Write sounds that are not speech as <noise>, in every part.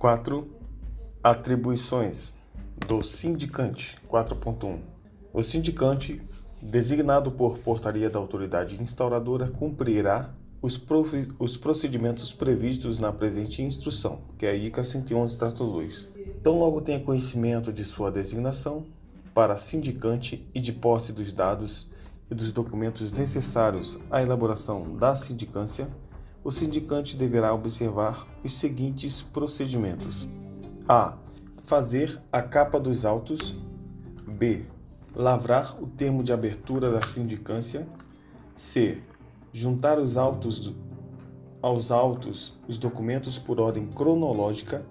4. Atribuições do sindicante 4.1. O sindicante, designado por portaria da autoridade instauradora, cumprirá os, os procedimentos previstos na presente instrução, que é a ICA 111 trato 2. Tão logo tenha conhecimento de sua designação para sindicante e de posse dos dados e dos documentos necessários à elaboração da sindicância, o sindicante deverá observar os seguintes procedimentos: a. Fazer a capa dos autos. b. Lavrar o termo de abertura da sindicância. c. Juntar os autos aos autos os documentos por ordem cronológica,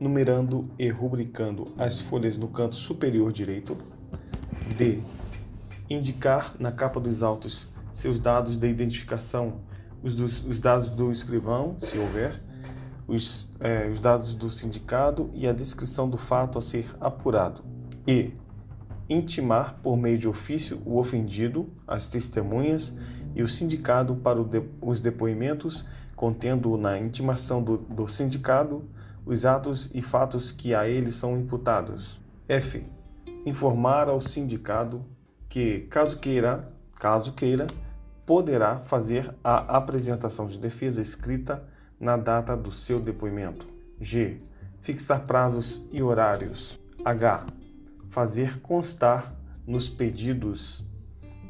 numerando e rubricando as folhas no canto superior direito. D. Indicar na capa dos autos seus dados de identificação os, dos, os dados do escrivão, se houver, os, é, os dados do sindicado e a descrição do fato a ser apurado. E intimar por meio de ofício o ofendido, as testemunhas e o sindicado para de, os depoimentos, contendo na intimação do, do sindicado os atos e fatos que a ele são imputados. F. Informar ao sindicado que, caso queira, caso queira, poderá fazer a apresentação de defesa escrita na data do seu depoimento. G. Fixar prazos e horários. H. Fazer constar nos pedidos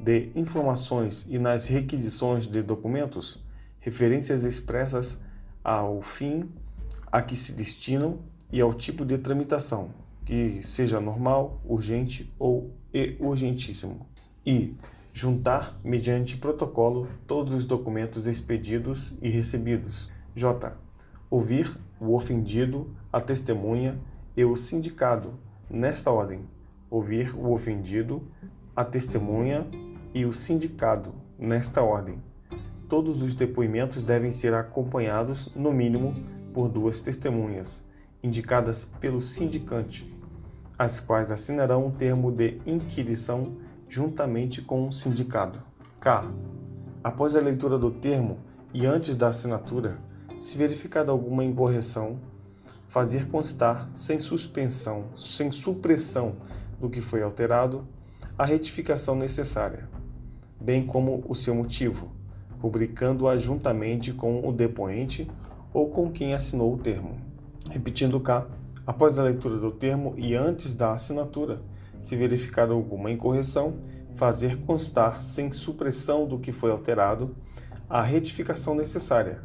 de informações e nas requisições de documentos referências expressas ao fim a que se destinam e ao tipo de tramitação, que seja normal, urgente ou urgentíssimo. E juntar, mediante protocolo, todos os documentos expedidos e recebidos. J. Ouvir o ofendido, a testemunha e o sindicado, nesta ordem. Ouvir o ofendido, a testemunha e o sindicado, nesta ordem. Todos os depoimentos devem ser acompanhados, no mínimo, por duas testemunhas, indicadas pelo sindicante, as quais assinarão um termo de inquirição juntamente com o sindicado. K. Após a leitura do termo e antes da assinatura, se verificada alguma incorreção, fazer constar sem suspensão, sem supressão do que foi alterado, a retificação necessária, bem como o seu motivo, rubricando-a juntamente com o depoente ou com quem assinou o termo. Repetindo cá, após a leitura do termo e antes da assinatura, se verificar alguma incorreção, fazer constar, sem supressão do que foi alterado, a retificação necessária,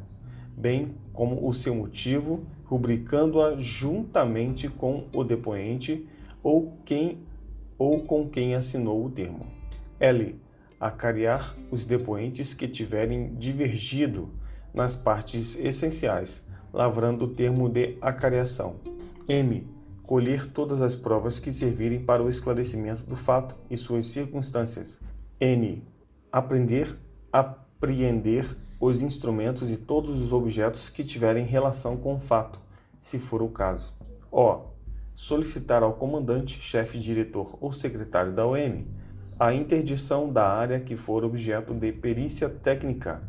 bem como o seu motivo, rubricando-a juntamente com o depoente ou quem ou com quem assinou o termo. L. Acariar os depoentes que tiverem divergido nas partes essenciais, lavrando o termo de acariação. M colher todas as provas que servirem para o esclarecimento do fato e suas circunstâncias. N. Aprender, apreender os instrumentos e todos os objetos que tiverem relação com o fato, se for o caso. O. Solicitar ao comandante, chefe, diretor ou secretário da OM a interdição da área que for objeto de perícia técnica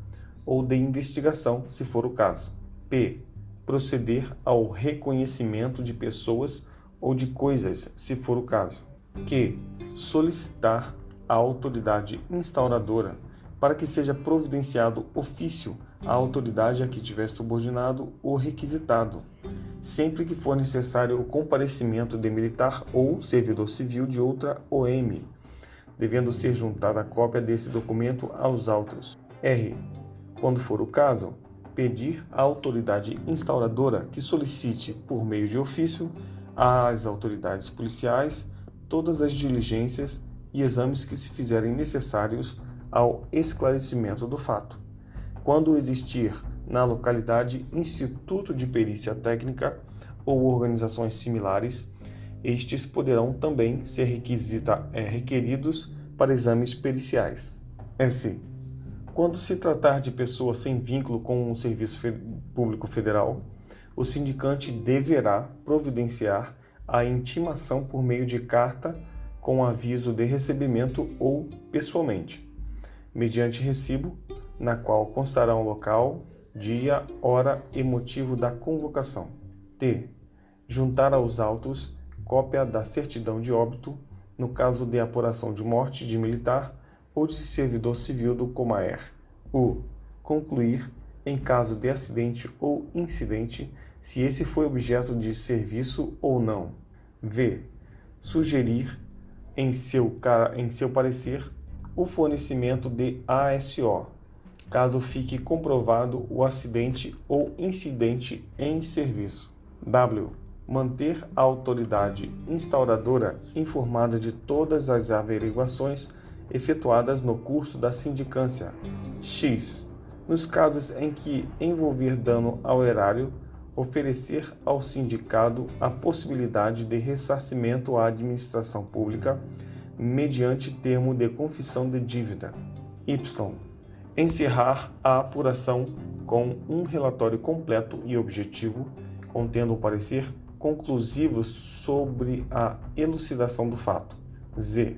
ou de investigação, se for o caso. P. Proceder ao reconhecimento de pessoas ou de coisas, se for o caso, que solicitar à autoridade instauradora para que seja providenciado ofício à autoridade a que tiver subordinado ou requisitado, sempre que for necessário o comparecimento de militar ou servidor civil de outra OM, devendo ser juntada a cópia desse documento aos autos. R. Quando for o caso, pedir à autoridade instauradora que solicite, por meio de ofício, às autoridades policiais todas as diligências e exames que se fizerem necessários ao esclarecimento do fato. Quando existir na localidade instituto de perícia técnica ou organizações similares, estes poderão também ser é, requeridos para exames periciais. S. Quando se tratar de pessoa sem vínculo com o Serviço Público Federal, o sindicante deverá providenciar a intimação por meio de carta com aviso de recebimento ou pessoalmente, mediante recibo, na qual constará o local, dia, hora e motivo da convocação. T. juntar aos autos cópia da certidão de óbito no caso de apuração de morte de militar ou de servidor civil do Comaer. U. Concluir, em caso de acidente ou incidente, se esse foi objeto de serviço ou não. V. Sugerir, em seu, em seu parecer, o fornecimento de ASO, caso fique comprovado o acidente ou incidente em serviço. W. Manter a autoridade instauradora informada de todas as averiguações efetuadas no curso da sindicância. X. Nos casos em que envolver dano ao erário, oferecer ao sindicado a possibilidade de ressarcimento à administração pública mediante termo de confissão de dívida. Y. Encerrar a apuração com um relatório completo e objetivo, contendo um parecer conclusivo sobre a elucidação do fato. Z.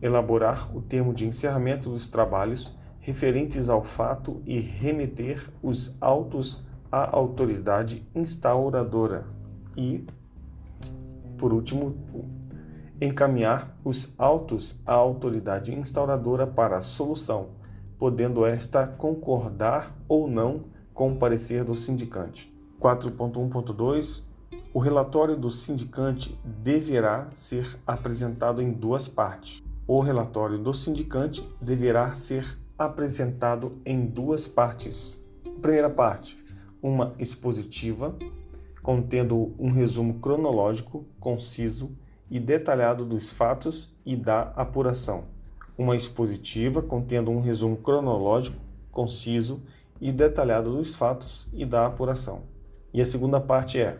Elaborar o termo de encerramento dos trabalhos referentes ao fato e remeter os autos à autoridade instauradora. E, por último, encaminhar os autos à autoridade instauradora para solução, podendo esta concordar ou não com o parecer do sindicante. 4.1.2 o relatório do sindicante deverá ser apresentado em duas partes. O relatório do sindicante deverá ser apresentado em duas partes. Primeira parte, uma expositiva, contendo um resumo cronológico, conciso e detalhado dos fatos e da apuração. Uma expositiva, contendo um resumo cronológico, conciso e detalhado dos fatos e da apuração. E a segunda parte é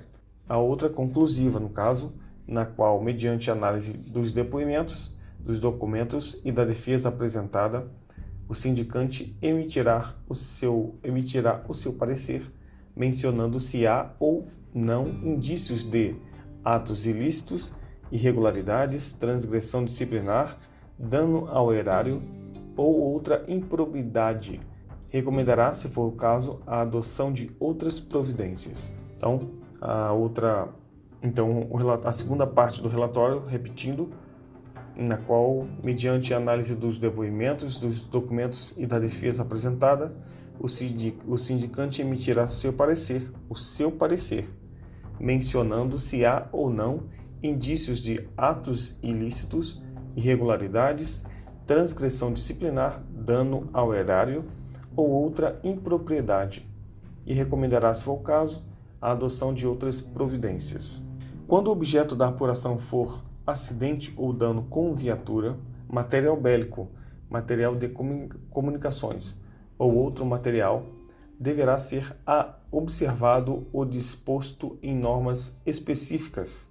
a outra conclusiva, no caso, na qual, mediante análise dos depoimentos, dos documentos e da defesa apresentada, o sindicante emitirá o seu, emitirá o seu parecer, mencionando se há ou não indícios de atos ilícitos, irregularidades, transgressão disciplinar, dano ao erário ou outra improbidade. Recomendará, se for o caso, a adoção de outras providências. Então, a outra, então, a segunda parte do relatório, repetindo, na qual, mediante análise dos depoimentos, dos documentos e da defesa apresentada, o, sindic, o sindicante emitirá seu parecer, o seu parecer, mencionando se há ou não indícios de atos ilícitos, irregularidades, transgressão disciplinar, dano ao erário ou outra impropriedade, e recomendará, se for o caso, a adoção de outras providências. Quando o objeto da apuração for acidente ou dano com viatura, material bélico, material de comunicações ou outro material, deverá ser observado o disposto em normas específicas,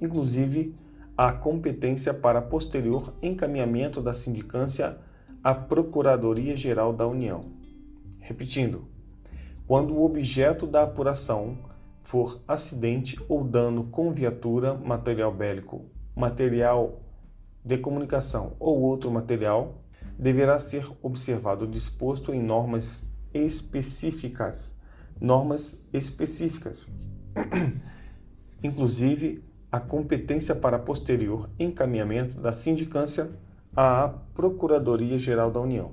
inclusive a competência para posterior encaminhamento da sindicância à Procuradoria-Geral da União. Repetindo, quando o objeto da apuração for acidente ou dano com viatura, material bélico, material de comunicação ou outro material, deverá ser observado disposto em normas específicas. Normas específicas. <clears throat> Inclusive, a competência para posterior encaminhamento da sindicância à Procuradoria-Geral da União.